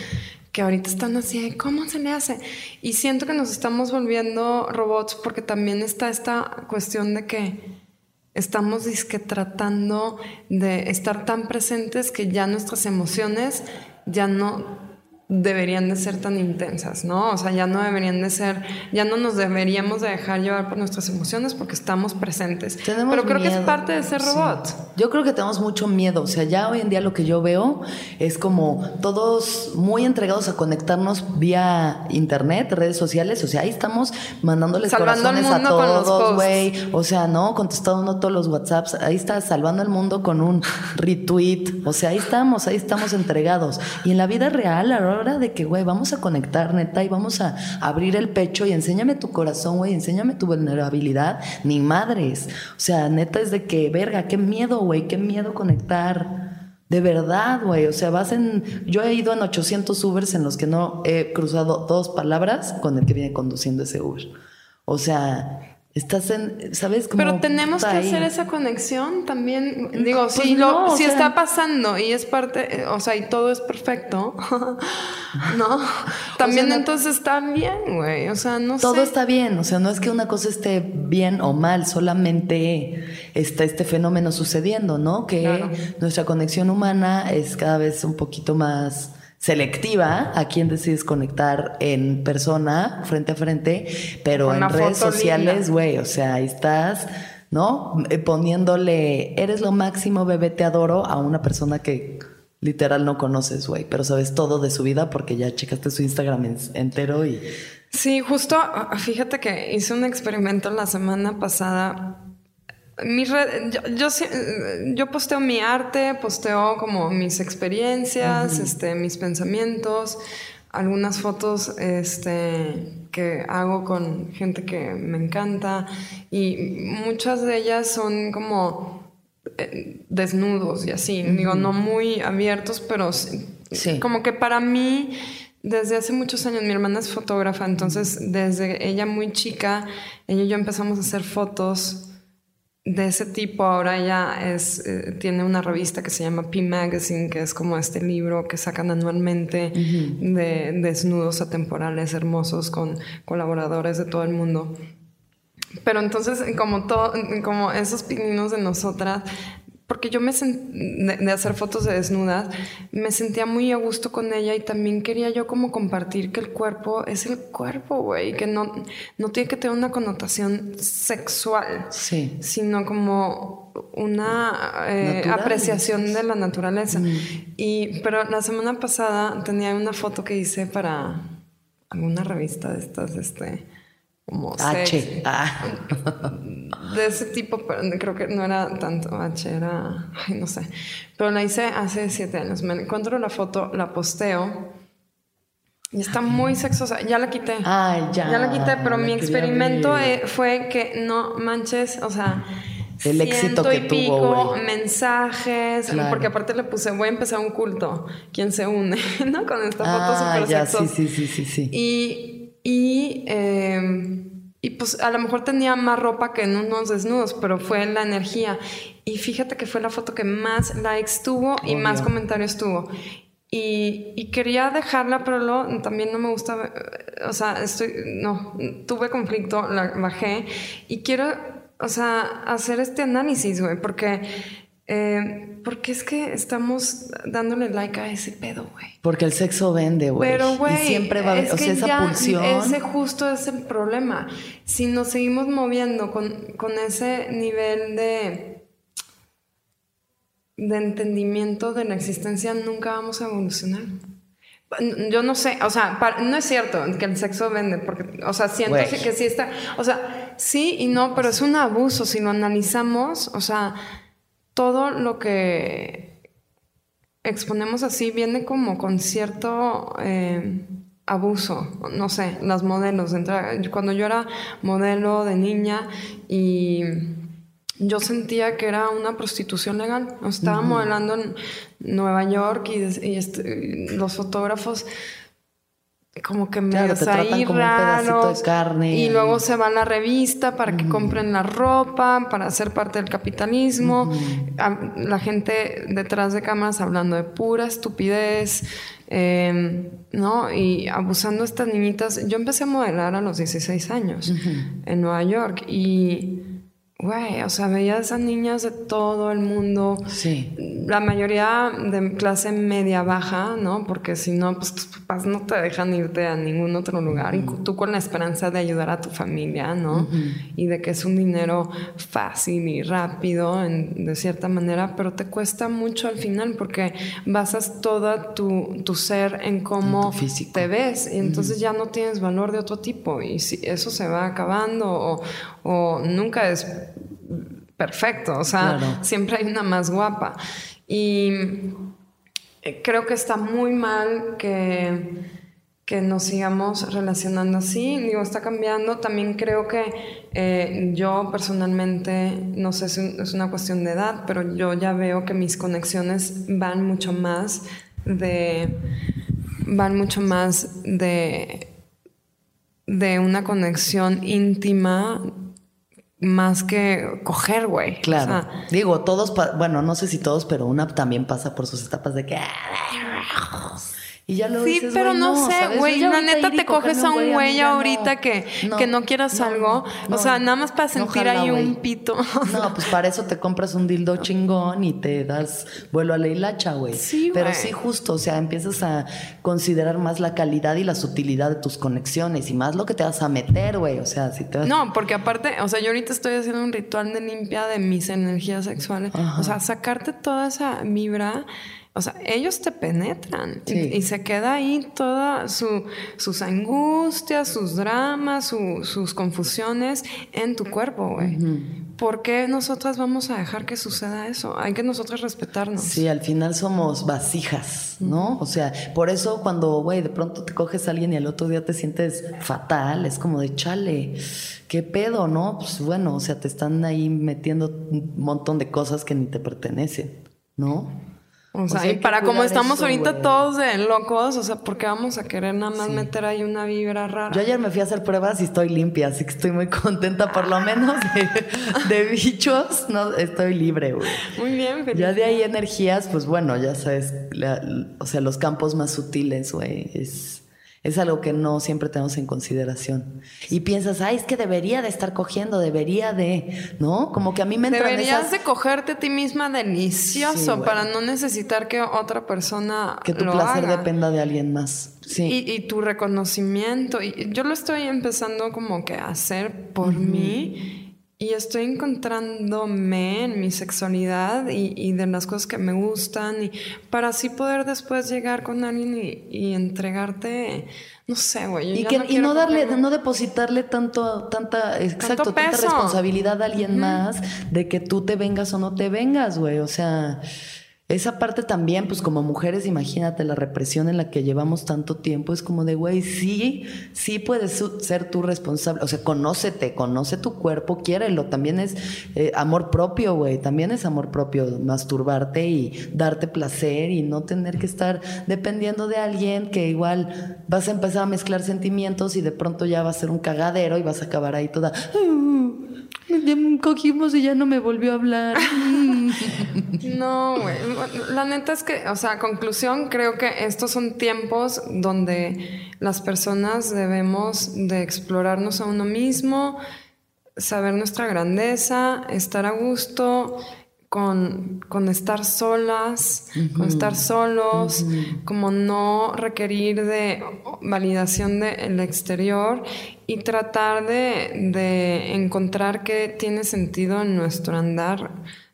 que ahorita están así, ¿cómo se le hace? Y siento que nos estamos volviendo robots porque también está esta cuestión de que Estamos disque tratando de estar tan presentes que ya nuestras emociones ya no deberían de ser tan intensas, ¿no? O sea, ya no deberían de ser, ya no nos deberíamos de dejar llevar por nuestras emociones porque estamos presentes. Pero creo que es parte de ser robot. Yo creo que tenemos mucho miedo, o sea, ya hoy en día lo que yo veo es como todos muy entregados a conectarnos vía internet, redes sociales, o sea, ahí estamos mandándoles corazones a todos, güey, o sea, no, contestando todos los WhatsApps, ahí está salvando el mundo con un retweet, o sea, ahí estamos, ahí estamos entregados. Y en la vida real, ahora hora de que, güey, vamos a conectar, neta, y vamos a abrir el pecho y enséñame tu corazón, güey, enséñame tu vulnerabilidad, ni madres. O sea, neta es de que, verga, qué miedo, güey, qué miedo conectar. De verdad, güey. O sea, vas en. Yo he ido en 800 Ubers en los que no he cruzado dos palabras con el que viene conduciendo ese Uber. O sea, Estás en, ¿sabes? cómo Pero tenemos que hacer esa conexión también. Digo, pues si, lo, si está pasando y es parte, o sea, y todo es perfecto, ¿no? También entonces está bien, güey. O sea, no todo está bien. O sea, no es que una cosa esté bien o mal, solamente está este fenómeno sucediendo, ¿no? Que nuestra conexión humana es cada vez un poquito más selectiva a quién decides conectar en persona, frente a frente, pero en redes sociales, güey, o sea, ahí estás, ¿no? Eh, poniéndole, eres lo máximo, bebé, te adoro a una persona que literal no conoces, güey, pero sabes todo de su vida porque ya checaste su Instagram entero y... Sí, justo, fíjate que hice un experimento la semana pasada mi red, yo, yo, posteo mi arte, posteo como mis experiencias, este, mis pensamientos, algunas fotos este, que hago con gente que me encanta y muchas de ellas son como eh, desnudos y así, digo, no muy abiertos, pero sí. como que para mí, desde hace muchos años, mi hermana es fotógrafa, entonces desde ella muy chica, ella y yo empezamos a hacer fotos de ese tipo. Ahora ella es, eh, tiene una revista que se llama P Magazine, que es como este libro que sacan anualmente de desnudos atemporales hermosos con colaboradores de todo el mundo. Pero entonces, como, todo, como esos pininos de nosotras, porque yo me de, de, hacer fotos de desnudas, me sentía muy a gusto con ella y también quería yo como compartir que el cuerpo es el cuerpo, güey, que no, no tiene que tener una connotación sexual, sí. sino como una eh, apreciación de la naturaleza. Mm. Y, pero la semana pasada tenía una foto que hice para alguna revista de estas, este como H. Ah. De ese tipo, pero creo que no era tanto H, era, ay, no sé. Pero la hice hace siete años. Me encuentro la foto, la posteo. Y está muy sexosa. Ya la quité. Ay, ya. Ya la quité, pero mi experimento eh, fue que no manches, o sea, el éxito que y tuvo, pico, mensajes, porque aparte le puse, voy a empezar un culto, ¿quién se une? ¿No? Con esta foto ah, súper ya, sí, sí, sí, sí, sí. Y y, em, y pues a lo mejor tenía más ropa que en unos desnudos, pero fue la energía. Y fíjate que fue la foto que más likes tuvo y más comentarios tuvo. Y, y, quería dejarla, pero luego también no me gusta, o sea, estoy, no, tuve conflicto, la bajé y quiero, o sea, hacer este análisis, güey, porque eh, porque es que estamos dándole like a ese pedo, güey. Porque el sexo vende, güey. Pero, güey. siempre va a haber, o sea, esa pulsión. Ese justo es el problema. Si nos seguimos moviendo con, con ese nivel de. de entendimiento de la existencia, nunca vamos a evolucionar. Yo no sé, o sea, no es cierto que el sexo vende, porque, o sea, siento que sí está, o sea, sí y no, pero es un abuso si lo analizamos, o sea, todo lo que exponemos así viene como con cierto eh, abuso, no sé, las modelos. Cuando yo era modelo de niña y yo sentía que era una prostitución legal. Estaba modelando en Nueva York y, este, los fotógrafos como que me claro, te tratan como un pedacito de carne. Y luego se va a la revista para que compren la ropa, para ser parte del capitalismo. La gente detrás de cámaras hablando de pura estupidez, em, ¿no? Y abusando de estas niñitas. Yo empecé a modelar a los 16 años en Nueva York y Güey, o sea, veía a esas niñas de todo el mundo. Sí. La mayoría de clase media baja, ¿no? Porque si no, pues tus papás no te dejan irte a ningún otro lugar. Y tú con la esperanza de ayudar a tu familia, ¿no? Y de que es un dinero fácil y rápido, de cierta manera, pero te cuesta mucho al final porque basas todo tu, tu ser en cómo te ves. Y entonces ya no tienes valor de otro tipo. Y si eso se va acabando o, o nunca es perfecto, o sea, siempre hay una más guapa. Y eh, creo que está muy mal que, que nos sigamos relacionando así. Digo, está cambiando. También creo que eh, yo personalmente, no sé si es una cuestión de edad, pero yo ya veo que mis conexiones van mucho más de. van mucho más de de una conexión íntima más que coger, güey. Claro. Digo, todos, bueno, no sé si todos, pero una también pasa por sus etapas de que y ya lo Sí, pero no, sé, güey. La neta te coges a un güey ahorita que, no, que no quieras algo. o sea, nada más para sentir ahí un pito. no, pues para eso te compras un dildo chingón y te das vuelo a la hilacha, güey. Sí, Pero sí, justo, o sea, empiezas a considerar más la calidad y la sutilidad de tus conexiones y más lo que te vas a meter, güey. O sea, si te vas... No, porque aparte, o sea, yo ahorita estoy haciendo un ritual de limpia de mis energías sexuales. O sea, sacarte toda esa vibra o sea, ellos te penetran y, se queda ahí todas su, sus angustias, sus dramas, sus confusiones en tu cuerpo, güey. ¿por qué nosotras vamos a dejar que suceda eso? Hay que nosotras respetarnos. Sí, al final somos vasijas, ¿no? O sea, por eso cuando, güey, de pronto te coges a alguien y al otro día te sientes fatal, es como de chale, ¿qué pedo, no? Pues bueno, o sea, te están ahí metiendo un montón de cosas que ni te pertenecen, ¿no? O sea, y para como estamos ahorita todos de locos, o sea, ¿por qué vamos a querer nada más meter ahí una vibra rara? Yo ayer me fui a hacer pruebas y estoy limpia, así que estoy muy contenta, por lo menos de, bichos, no, estoy libre, güey. Muy bien, feliz. Ya de ahí energías, pues bueno, ya sabes, o sea, los campos más sutiles, güey, es es algo que no siempre tenemos en consideración. Y piensas, ay, es que debería de estar cogiendo, debería de, ¿no? Como que a mí me entran Deberías de cogerte a ti misma delicioso para no necesitar que otra persona Que tu placer dependa de alguien más. Sí. Y, tu reconocimiento. Y yo lo estoy empezando como que a hacer por mí y estoy encontrándome en mi sexualidad y, de las cosas que me gustan y para así poder después llegar con alguien y, entregarte, no sé, güey. Y, que, no, y no darle, no depositarle tanto, tanta, exacto, tanta responsabilidad a alguien más de que tú te vengas o no te vengas, güey. O sea, esa parte también, pues como mujeres, imagínate la represión en la que llevamos tanto tiempo, es como de, güey, sí, sí puedes ser tú responsable, o sea, conócete, conoce tu cuerpo, quiérelo, también es eh, amor propio, güey, también es amor propio, masturbarte y darte placer y no tener que estar dependiendo de alguien que igual vas a empezar a mezclar sentimientos y de pronto ya va a ser un cagadero y vas a acabar ahí toda... Ya cogimos y ya no me volvió a hablar. No, güey. La neta es que, o sea, conclusión, creo que estos son tiempos donde las personas debemos de explorarnos a uno mismo, saber nuestra grandeza, estar a gusto con, estar solas, con estar solos, como no requerir de validación del exterior y tratar de, encontrar qué tiene sentido en nuestro andar,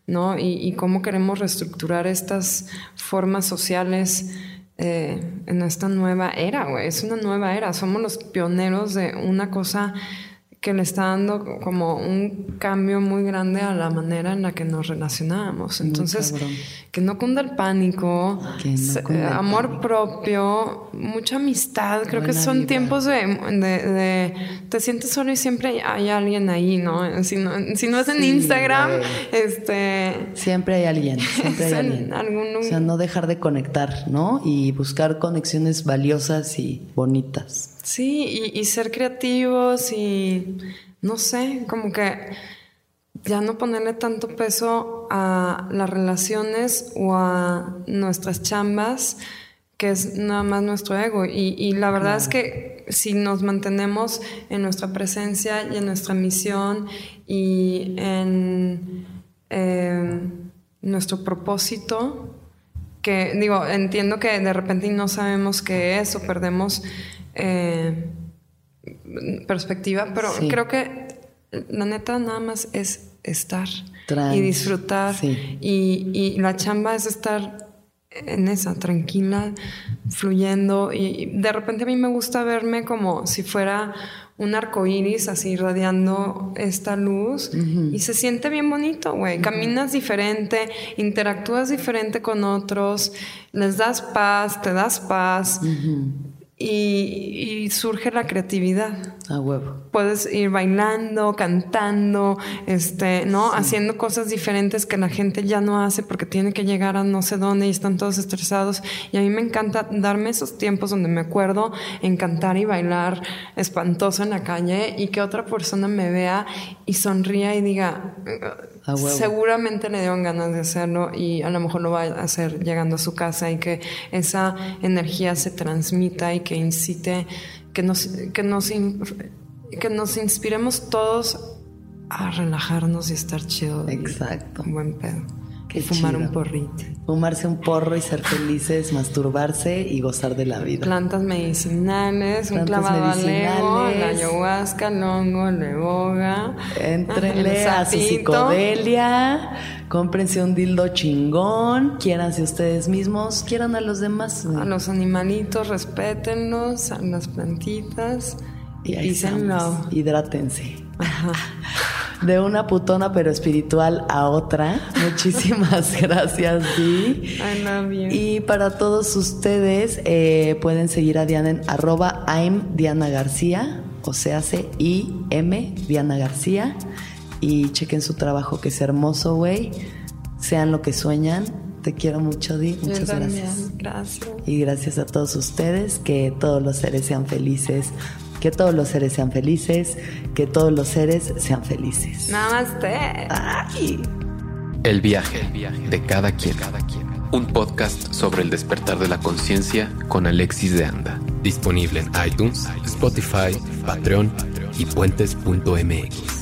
¿no? Y, cómo queremos reestructurar estas formas sociales. Eh, en esta nueva era, güey. Es una nueva era. Somos los pioneros de una cosa que le está dando como un cambio muy grande a la manera en la que nos relacionamos. Entonces, que no cunda el pánico, amor propio, mucha amistad. Creo que son tiempos de, te sientes solo y siempre hay alguien ahí, ¿no? Si no, si no es en Instagram, este... Siempre hay alguien, siempre hay alguien. O sea, no dejar de conectar, ¿no? Y buscar conexiones valiosas y bonitas. Sí, y, ser creativos y no sé, como que ya no ponerle tanto peso a las relaciones o a nuestras chambas, que es nada más nuestro ego. Y, la verdad es que si nos mantenemos en nuestra presencia y en nuestra misión y en eh, nuestro propósito, que digo, entiendo que de repente no sabemos qué es o perdemos eh, perspectiva, pero creo que la neta nada más es estar y disfrutar. Y, y, la chamba es estar en esa, tranquila, fluyendo. Y de repente a mí me gusta verme como si fuera un arco iris así irradiando esta luz. Y se siente bien bonito, güey. Caminas diferente, interactúas diferente con otros, les das paz, te das paz y, surge la creatividad. A huevo. Puedes ir bailando, cantando, este, ¿no? Haciendo cosas diferentes que la gente ya no hace porque tiene que llegar a no sé dónde y están todos estresados. Y a mí me encanta darme esos tiempos donde me acuerdo en cantar y bailar espantoso en la calle y que otra persona me vea y sonría y diga, seguramente le dieron ganas de hacerlo y a lo mejor lo va a hacer llegando a su casa y que esa energía se transmita y que incite, que nos, que nos, que nos inspiremos todos a relajarnos y estar chido. Exacto. buen pedo. Y fumar un porrito. Fumarse un porro y ser felices, masturbarse y gozar de la vida. Plantas medicinales, un clavado a lego, la ayahuasca, el hongo, el boga. Entrenle a su psicodelia, cómprense un dildo chingón, quiéranse ustedes mismos, quieran a los demás. A los animalitos, respétenlos, a las plantitas. Y ahí Hidrátense. de una putona pero espiritual a otra. Muchísimas gracias, Di. I love you. Y para todos ustedes, eh, pueden seguir a Diana en arroba I'm Diana García, o sea, hace I-M Diana García. Y chequen su trabajo, que es hermoso, güey. Sean lo que sueñan. Te quiero mucho, Di. Muchas gracias. gracias. Y gracias a todos ustedes, que todos los seres sean felices, que todos los seres sean felices, que todos los seres sean felices. Namaste. Ay. El viaje de cada quien. Un podcast sobre el despertar de la conciencia con Alexis de Anda. Disponible en iTunes, Spotify, Patreon y puentes.mx.